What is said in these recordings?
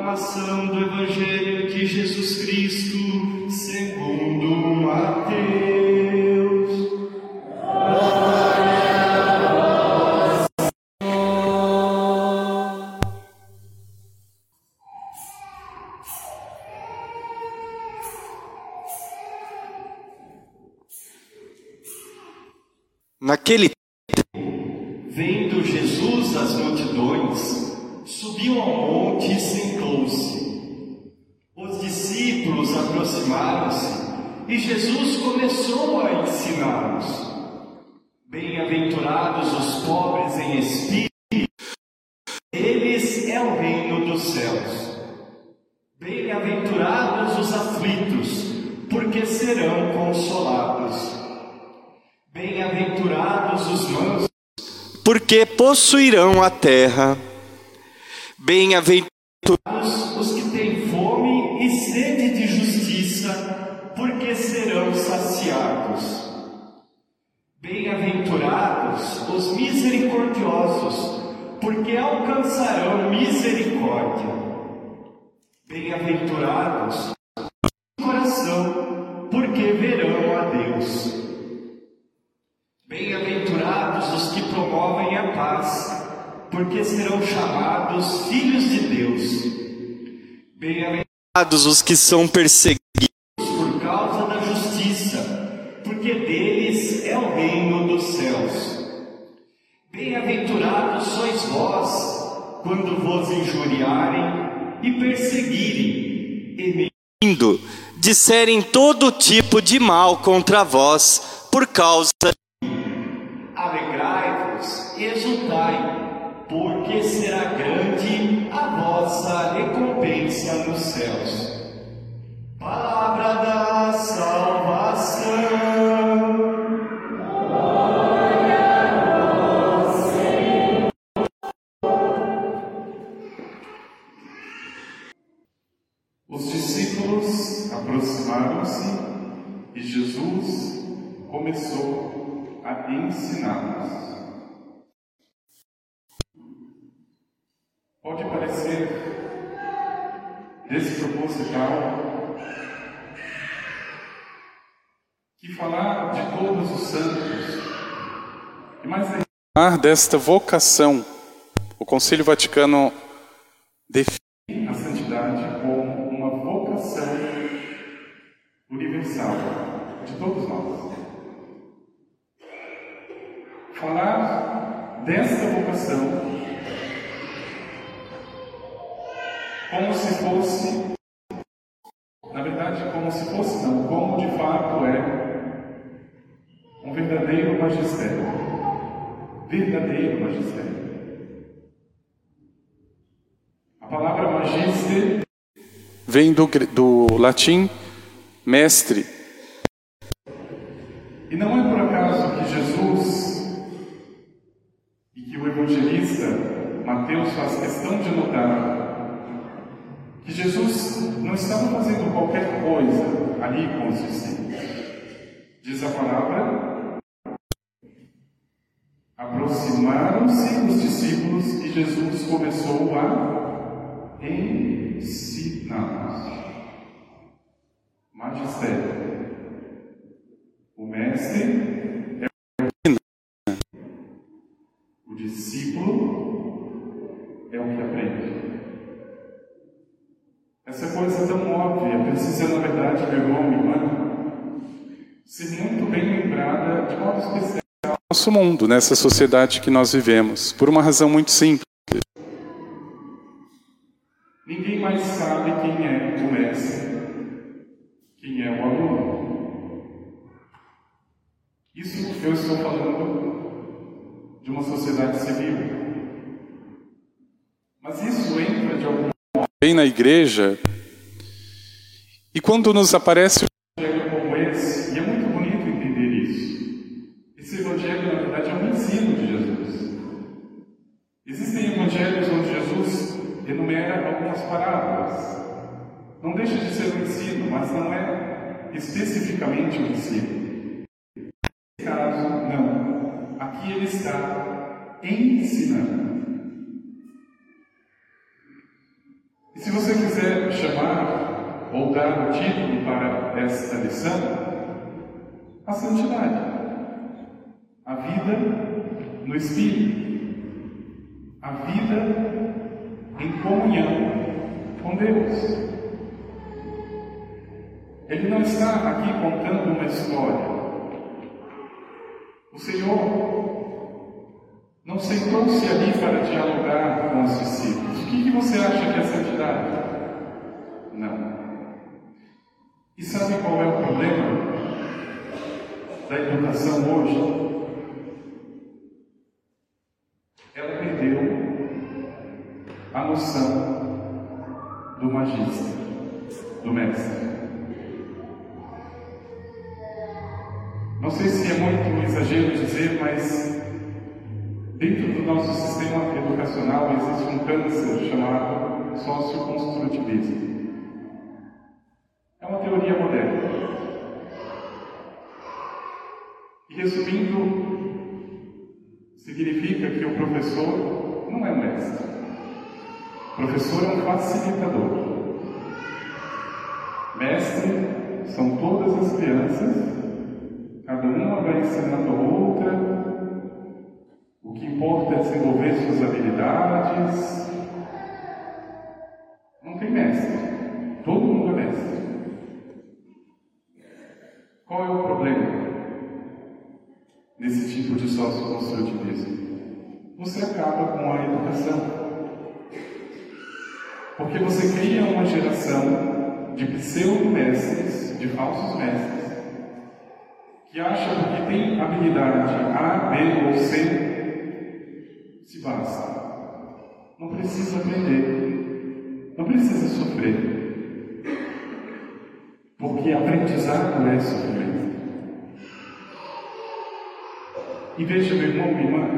Proclamação do Evangelho de Jesus Cristo, segundo Mateus. Naquele Vendo Jesus as multidões, subiu ao monte e sentou-se. Os discípulos aproximaram-se e Jesus começou a ensiná-los. Bem-aventurados os pobres em espírito, eles é o reino dos céus. Bem-aventurados os aflitos, porque serão consolados. Bem-aventurados os mansos porque possuirão a terra. Bem-aventurados os que têm fome e sede de justiça, porque serão saciados. Bem-aventurados os misericordiosos, porque alcançarão misericórdia. Bem-aventurados o coração, porque verão a Deus. Bem-aventurados os que promovem a paz, porque serão chamados filhos de Deus. Bem-aventurados os que são perseguidos por causa da justiça, porque deles é o reino dos céus. Bem-aventurados sois vós, quando vos injuriarem e perseguirem, e disserem todo tipo de mal contra vós, por causa aproximaram-se e Jesus começou a ensiná-los. Pode parecer desproposital que falar de todos os santos e mais falar desta vocação, o Concílio Vaticano define de todos nós. Falar desta vocação como se fosse, na verdade, como se fosse, não, como de fato é um verdadeiro magistério. Verdadeiro magistério. A palavra magister vem do, do latim mestre. E não é por acaso que Jesus e que o evangelista Mateus faz questão de notar que Jesus não estava fazendo qualquer coisa ali com os discípulos. Diz a palavra: aproximaram-se os discípulos e Jesus começou a ensiná-los. Magistério. O mestre é o discípulo é o que aprende. Essa coisa tão óbvia precisa, na verdade, meu irmão, minha irmã, ser muito bem lembrada de modo especial. Nosso mundo, nessa sociedade que nós vivemos, por uma razão muito simples. Ninguém mais sabe quem é o mestre, quem é o aluno. Isso eu estou falando de uma sociedade civil. Mas isso entra de algum Vem na igreja e quando nos aparece evangelho como esse, e é muito bonito entender isso. Esse evangelho, na verdade, é um ensino de Jesus. Existem evangelhos onde Jesus enumera algumas parábolas. Não deixa de ser um ensino, mas não é especificamente um ensino. Nesse caso, não. Aqui ele está ensinando. E se você quiser chamar ou dar o título para esta lição, a santidade, a vida no Espírito, a vida em comunhão com Deus. Ele não está aqui contando uma história. O Senhor não sentou-se ali para dialogar com os discípulos. O que, que você acha que é santidade? Não. E sabe qual é o problema da educação hoje? Ela perdeu a noção do magista, do mestre. Não sei se é muito exagero dizer, mas dentro do nosso sistema educacional existe um câncer chamado socioconstrutivismo. É uma teoria moderna. E resumindo, significa que o professor não é mestre. O professor é um facilitador. Mestre são todas as crianças Cada uma vai ensinando a outra. O que importa é desenvolver suas habilidades. Não tem mestre. Todo mundo é mestre. Qual é o problema nesse tipo de sócio-construtivismo? Você acaba com a educação. Porque você cria uma geração de pseudo-mestres, de falsos mestres, que acha que tem habilidade A, B ou C, se basta. Não precisa aprender, não precisa sofrer. Porque aprendizado é sofrimento. E veja, meu irmão, minha irmã,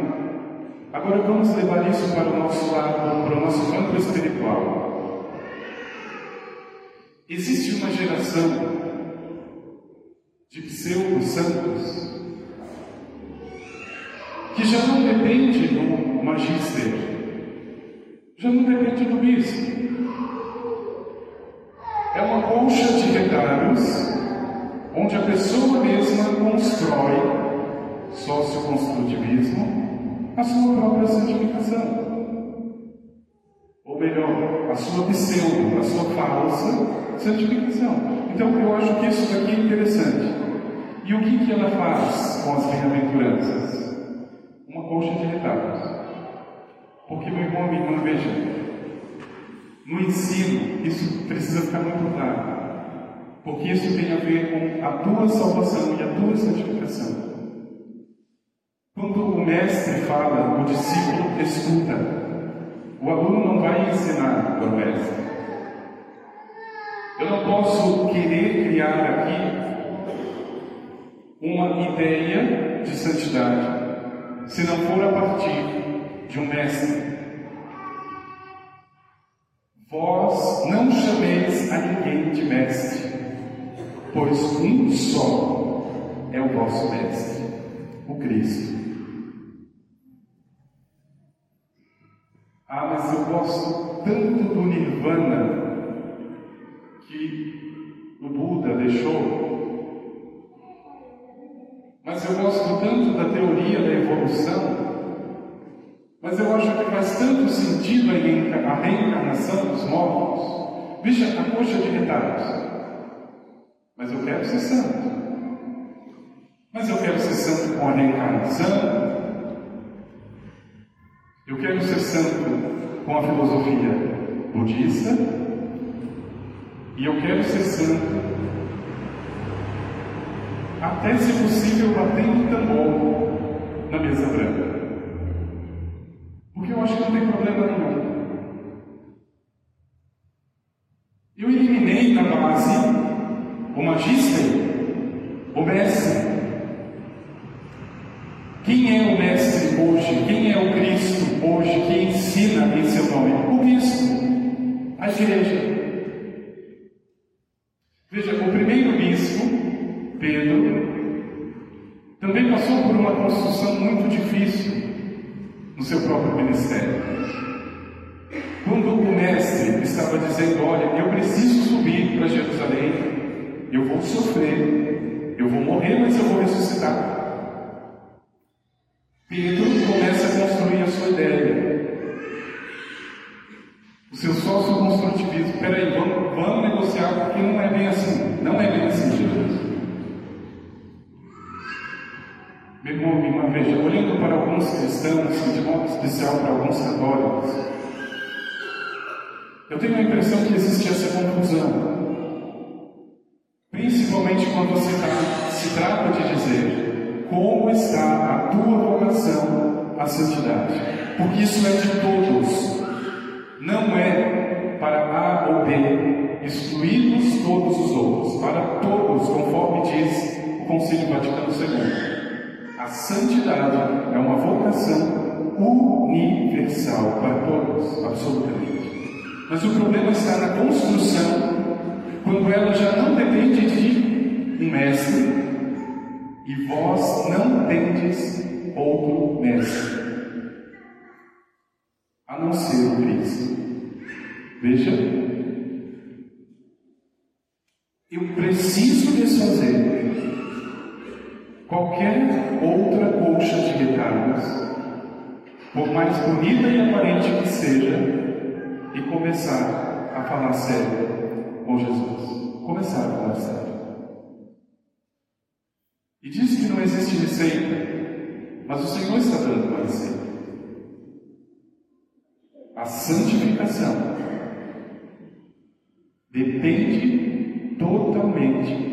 agora vamos levar isso para o nosso lado, para o nosso campo espiritual. Existe uma geração de pseudo-santos, que já não depende do magister, já não depende do bispo. É uma colcha de retalhos onde a pessoa mesma constrói, socioconstrutivismo, a sua própria santificação. Ou melhor, a sua pseudo, a sua falsa santificação. Então eu acho que isso daqui é interessante. E o que, que ela faz com as bem-aventuranças? Uma colcha de retalhos. Porque, meu irmão, minha irmã, veja, no ensino, isso precisa ficar muito claro. Porque isso tem a ver com a tua salvação e a tua santificação. Quando o mestre fala, o discípulo escuta. O aluno não vai ensinar para o mestre. Eu não posso querer criar aqui uma ideia de santidade, se não for a partir de um mestre. Vós não chameis a ninguém de mestre, pois um só é o vosso mestre, o Cristo. Ah, mas eu gosto tanto do Nirvana que o Buda deixou mas eu gosto tanto da teoria da evolução, mas eu acho que faz tanto sentido a reencarnação dos mortos. Veja a coxa de retalhos. Mas eu quero ser santo. Mas eu quero ser santo com a reencarnação. Eu quero ser santo com a filosofia budista. E eu quero ser santo até se possível batendo tambor na mesa branca. Porque eu acho que não tem problema nenhum. Eu eliminei da base o magister, o mestre. Quem é o mestre hoje? Quem é o Cristo hoje que ensina em seu nome? O bispo, a igreja. Veja, o primeiro bispo Pedro também passou por uma construção muito difícil no seu próprio ministério. Quando o mestre estava dizendo: Olha, eu preciso subir para Jerusalém, eu vou sofrer, eu vou morrer, mas eu vou ressuscitar. Pedro começa a construir a sua ideia. O seu sócio construtivismo: Peraí, vamos, vamos negociar, porque não é bem assim. Meu irmão, minha irmã, veja, olhando para alguns cristãos, e de modo especial para alguns católicos, eu tenho a impressão que existe essa confusão. Principalmente quando se, tá, se trata de dizer como está a tua vocação à santidade. Porque isso é de todos. Não é para A ou B, excluídos todos os outros, para todos, conforme diz o Concílio Vaticano II. A santidade é uma vocação universal para todos, absolutamente. Mas o problema está na construção, quando ela já não depende de um mestre, e vós não tendes outro mestre, a não ser o Cristo. Veja, eu preciso desfazer qualquer outra colcha de retalhos, por mais bonita e aparente que seja, e começar a falar sério com Jesus. Começar a falar sério. E diz que não existe receita, mas o Senhor está dando uma receita. A santificação depende totalmente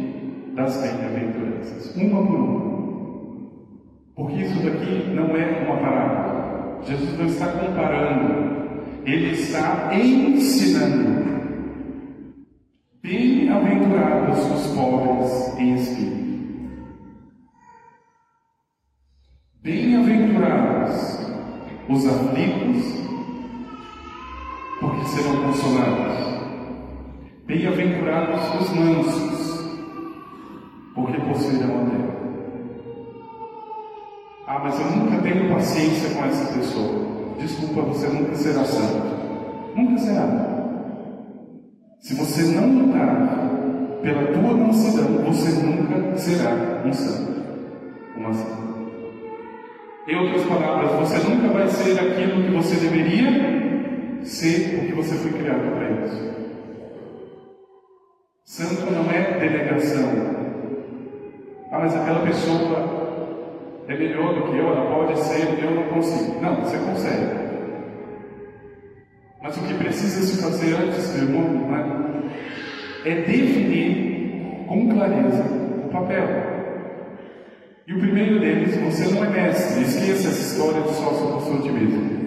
das bem-aventuranças, uma por uma. Porque isso daqui não é uma parábola. Jesus não está comparando, ele está ensinando. Bem-aventurados os pobres em espírito. Bem-aventurados os aflitos, porque serão consolados. Bem-aventurados os mansos, porque possuirão a terra. Ah, mas eu nunca tenho paciência com essa pessoa. Desculpa, você nunca será santo. Nunca será. Se você não lutar pela tua mansidão, você nunca será um santo. Uma santa. Em outras palavras, você nunca vai ser aquilo que você deveria ser porque você foi criado para isso. Santo não é delegação. Ah, mas aquela pessoa é melhor do que eu, ela pode ser, eu não consigo. Não, você consegue. Mas o que precisa se fazer antes, meu irmão, né, é definir com clareza o papel. E o primeiro deles, você não é mestre. Esqueça essa história do sócio consultivismo.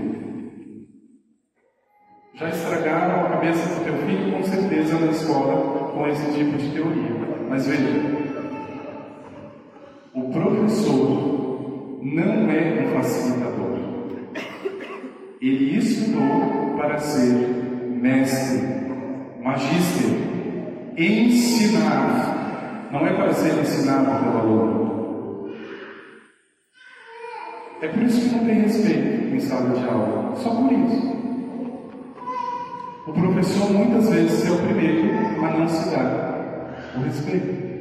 Já estragaram a cabeça do teu filho, com certeza, na escola, com esse tipo de teoria. Mas veja, professor não é um facilitador. Ele estudou para ser mestre, magíster, ensinar. Não é para ser ensinado pelo aluno. É por isso que não tem respeito em sala de aula. Só por isso. O professor muitas vezes é o primeiro a não se dar o respeito.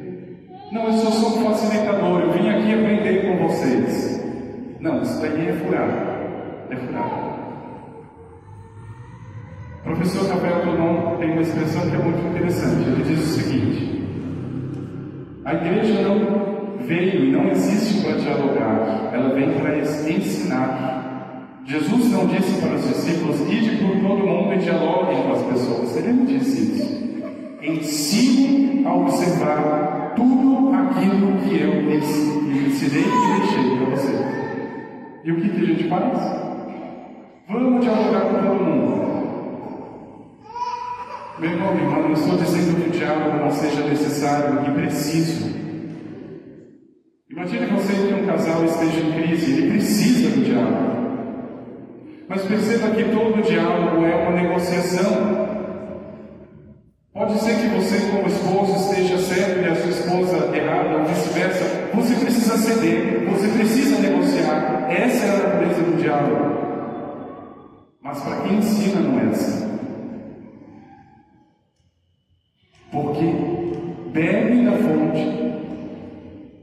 Não, eu só sou um facilitador, eu vim aqui aprender com vocês. Não, isso daí é furado. É furado. O professor Rafael Tonon tem uma expressão que é muito interessante. Ele diz o seguinte: a igreja não veio e não existe para dialogar, ela vem para ensinar. Jesus não disse para os discípulos, ide por todo mundo e dialoguem com as pessoas. Ele não disse isso. Ensine a observar tudo aquilo que eu ensinei e deixei para vocês. E o que, que a gente faz? Vamos dialogar com todo mundo. Meu irmão, não estou dizendo que o diálogo não seja necessário e preciso. Imagine você que um casal esteja em crise, ele precisa do diálogo. Mas perceba que todo diálogo é uma negociação. Pode ser que você, como esposo, esteja certo e a sua esposa errada, ou vice-versa. Você precisa ceder, você precisa negociar. Essa é a natureza do diálogo. Mas para quem ensina não é assim. Porque bebe da fonte,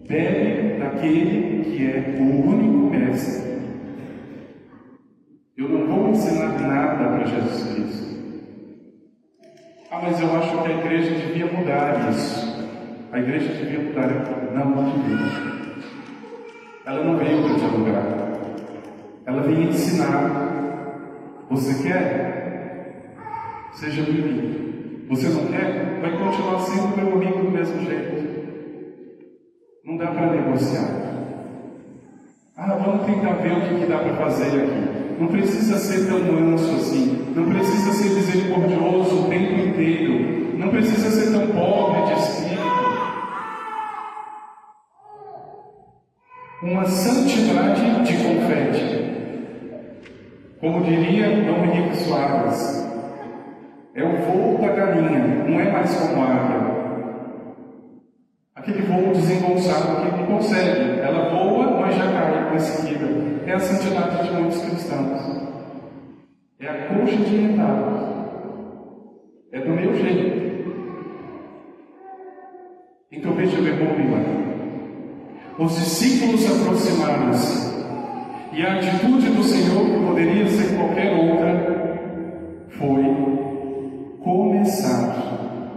bebe daquele que é o único mestre. Eu não vou ensinar nada para Jesus Cristo. Ah, mas eu acho que a igreja devia mudar isso. A igreja devia mudar. Não, não devia. Ela não veio para dialogar. Ela veio ensinar. Você quer? Seja bem-vindo. Você não quer? Vai continuar sendo meu amigo do mesmo jeito. Não dá para negociar. Ah, vamos tentar ver o que, que dá para fazer aqui. Não precisa ser tão manso assim. Não precisa ser misericordioso o tempo inteiro. Não precisa ser tão pobre de espírito. uma santidade de confete. Como diria Dom Henrique Soares, é o voo da galinha, não é mais como a águia. Aquele voo desengonçado que não consegue, ela voa, mas já cai em seguida. É a santidade de muitos cristãos. É a coxa de retalhos. É do meu jeito. Então veja, meu irmão, irmã. Os discípulos aproximaram-se e a atitude do Senhor, que poderia ser qualquer outra, foi começar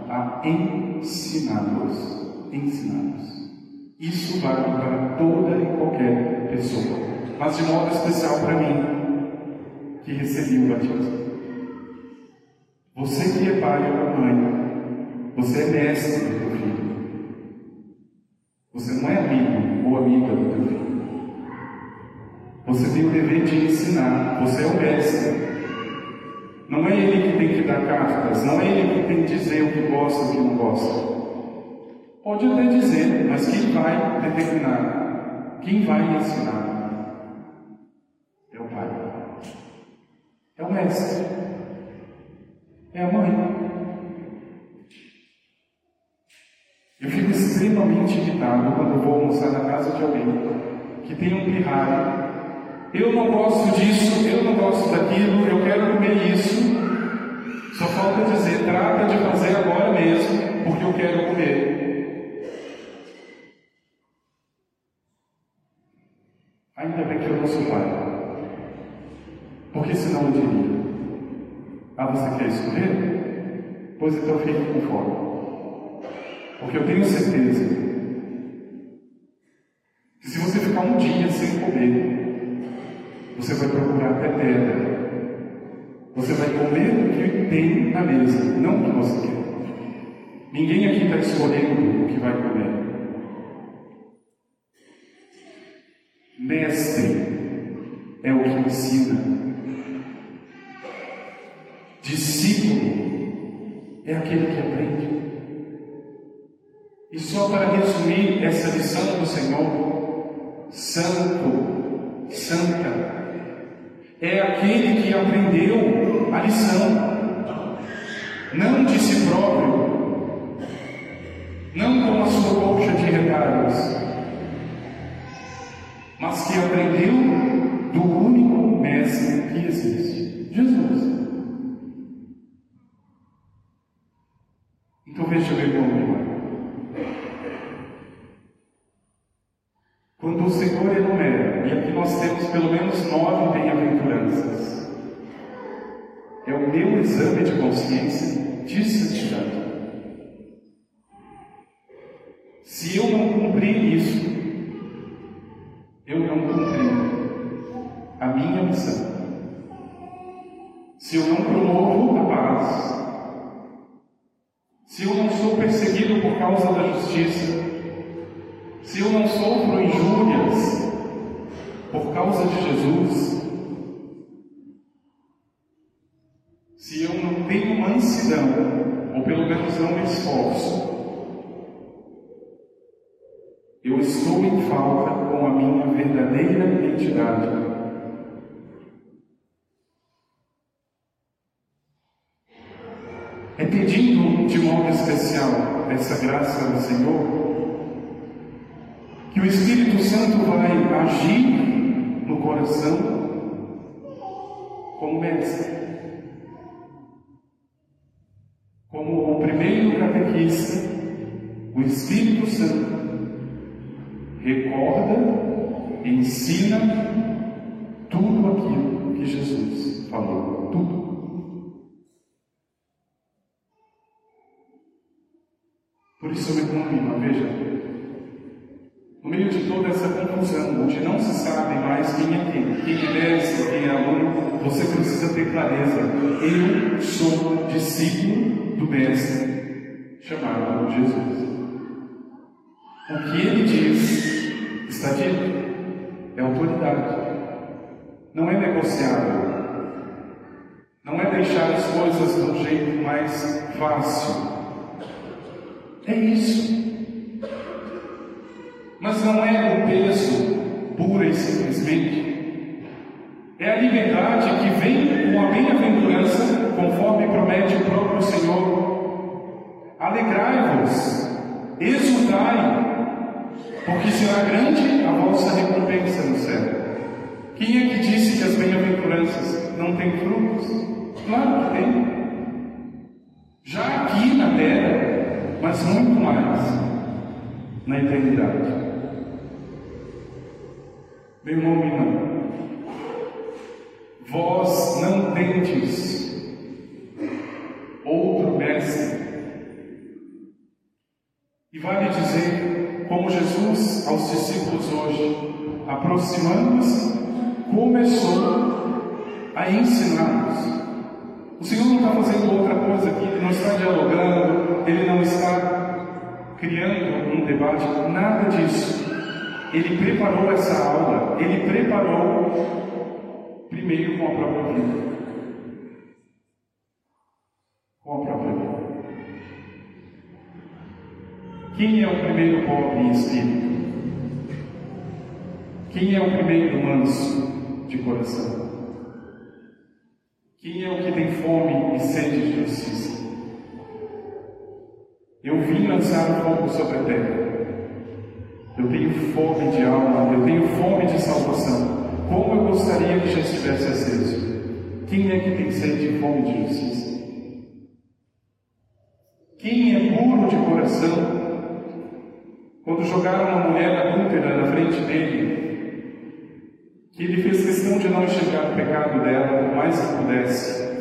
a ensiná-los. Ensiná-los. Isso vale para toda e qualquer pessoa, mas de modo especial para mim, que recebi o batismo. Você que é pai ou mãe, você é mestre do teu filho. Você não é amigo ou amiga do teu filho. Você tem o dever de ensinar. Você é o mestre. Não é ele que tem que dar cartas, não é ele que tem que dizer o que gosta e o que não gosta. Pode até dizer, mas quem vai determinar? Quem vai ensinar? É o pai. É o mestre. É a mãe. Eu fico extremamente irritado quando vou almoçar na casa de alguém que tem um pirralho. Eu não gosto disso, eu não gosto daquilo, eu quero comer isso. Só falta dizer, trata de fazer agora mesmo, porque eu quero comer. Sou pai. Porque senão eu diria. Ah, você quer escolher? Pois então fique com. Porque eu tenho certeza que se você ficar um dia sem comer, você vai procurar até pedra. Você vai comer o que tem na mesa, não o que você quer. Ninguém aqui está escolhendo o que vai comer. Mestre é o que ensina. Discípulo é aquele que aprende. E só para resumir essa lição do Senhor, santo, santa, é aquele que aprendeu a lição, não de si próprio, não com a sua colcha de retalhos, mas que aprendeu do único mestre que existe, Jesus. Então veja, meu irmão, meu. Quando o Senhor enumera, e aqui nós temos pelo menos nove bem-aventuranças, é o meu exame de consciência de santidade. Se eu não cumprir isso, eu não cumpri Se eu não promovo a paz, se eu não sou perseguido por causa da justiça, se eu não sofro injúrias por causa de Jesus, se eu não tenho mansidão, ou pelo menos não me esforço, eu estou em falta com a minha verdadeira identidade. É pedindo de modo especial essa graça do Senhor que o Espírito Santo vai agir no coração como mestre, como o primeiro catequista o Espírito Santo recorda, ensina tudo aquilo que Jesus falou. Tudo. Isso, meu irmão, veja, no meio de toda essa confusão, onde não se sabe mais quem é quem, quem é mestre, quem é aluno, você precisa ter clareza. Eu sou discípulo do mestre chamado Jesus. O que ele diz está dito, é autoridade. Não é negociável. Não é deixar as coisas de um jeito mais fácil. É isso. Mas não é o peso pura e simplesmente. É a liberdade que vem com a bem-aventurança, conforme promete o próprio Senhor. Alegrai-vos, exultai, porque será grande a vossa recompensa no céu. Quem é que disse que as bem-aventuranças não têm frutos? Claro que tem. Já aqui na terra, mas muito mais na eternidade. Meu irmão, irmã, vós não tendes outro mestre. E vale dizer, como Jesus aos discípulos hoje, aproximando-se, começou a ensiná-los o Senhor não está fazendo outra coisa aqui, Ele não está dialogando, Ele não está criando um debate, nada disso. Ele preparou essa aula, Ele preparou primeiro com a própria vida. Com a própria vida. Quem é o primeiro pobre em espírito? Quem é o primeiro manso de coração? Quem é o que tem fome e sede de justiça? Eu vim lançar fogo sobre a terra. Eu tenho fome de alma, eu tenho fome de salvação. Como eu gostaria que já estivesse aceso. Quem é que tem sede e fome de justiça? Quem é puro de coração? Quando jogaram uma mulher adúltera na frente dele, que ele fez questão de não enxergar o pecado dela o mais que pudesse.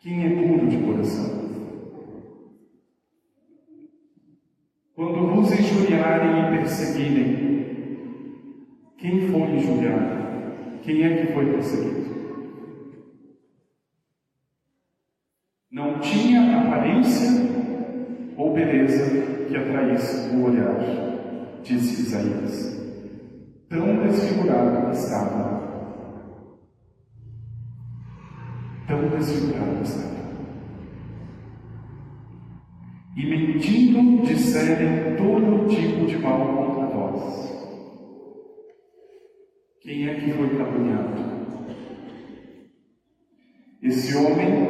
Quem é puro de coração? Quando vos injuriarem e perseguirem, quem foi injuriado? Quem é que foi perseguido? Não tinha aparência ou beleza que atraísse o olhar, disse Isaías tão desfigurado estava. Tão desfigurado estava. E mentindo disserem todo tipo de mal contra vós. Quem é que foi caluniado? Esse homem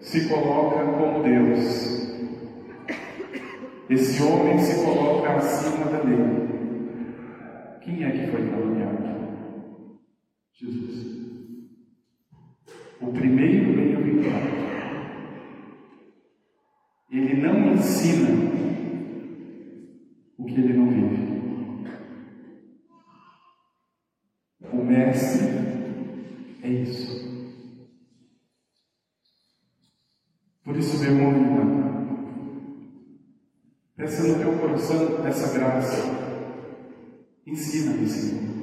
se coloca como Deus. Esse homem se coloca acima da lei. Quem é que foi caluniado? Jesus. O primeiro bem-aventurado. Ele não ensina o que ele não vive. O mestre é isso. Por isso, meu irmão, peça no teu coração essa graça Ensina-me, Senhor.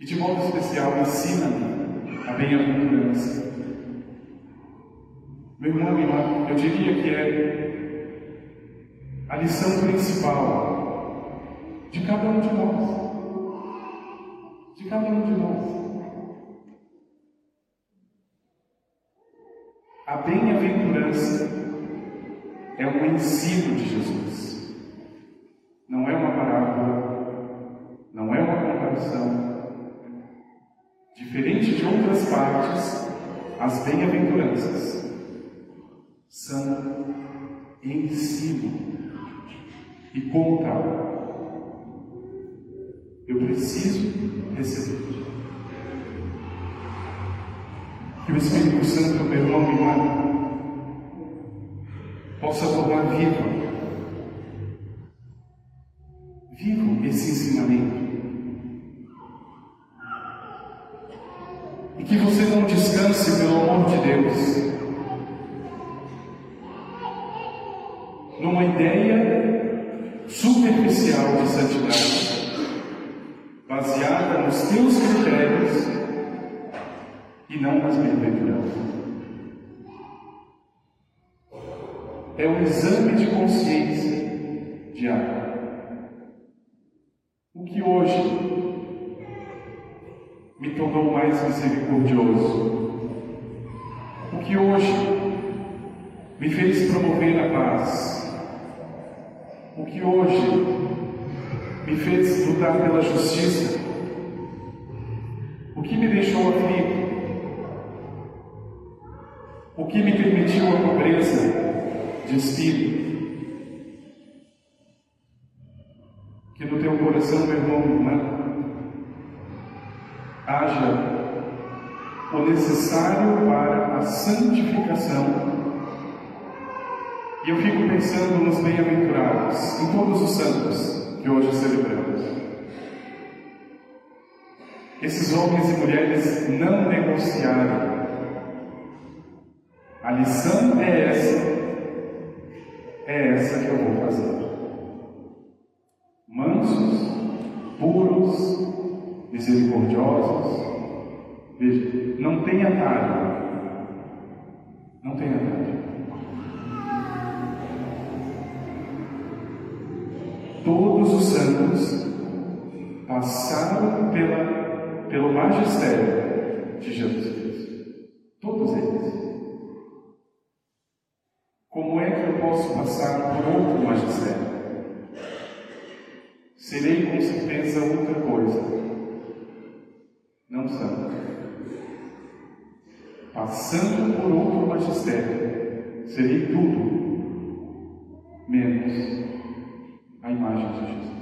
E de modo especial, ensina-me a bem-aventurança. Meu irmão e irmã, eu diria que é a lição principal de cada um de nós. De cada um de nós. A bem-aventurança é um ensino de Jesus. Não é uma parábola, não uma comparação. Diferente de outras partes, as bem-aventuranças são ensino e conta. Eu preciso receber. Que o Espírito Santo, meu irmão e irmã, possa tornar vivam. Vivam esse ensinamento. E que você não descanse pelo amor de Deus numa ideia superficial de santidade, baseada nos teus critérios e não nas bem-aventuranças. É um exame de consciência diário. O que hoje me tornou mais misericordioso? Que hoje me fez promover a paz? o que hoje me fez lutar pela justiça, o que me deixou aflito, o que me permitiu a pobreza de espírito. Que no teu coração, meu irmão, irmã, haja o necessário para a santificação e eu fico pensando nos bem-aventurados, em todos os santos que hoje celebramos. Esses homens e mulheres não negociaram. A lição é essa, é essa que eu vou fazer. Mansos, puros, misericordiosos. Veja, não tem atalho. Não tem atalho. todos os santos passaram pela, pelo magistério de Jesus Cristo. Todos eles. Como é que eu posso passar por outro magistério? Serei com certeza outra coisa. Não santo. Passando por outro magistério, serei tudo menos a imagem de Jesus.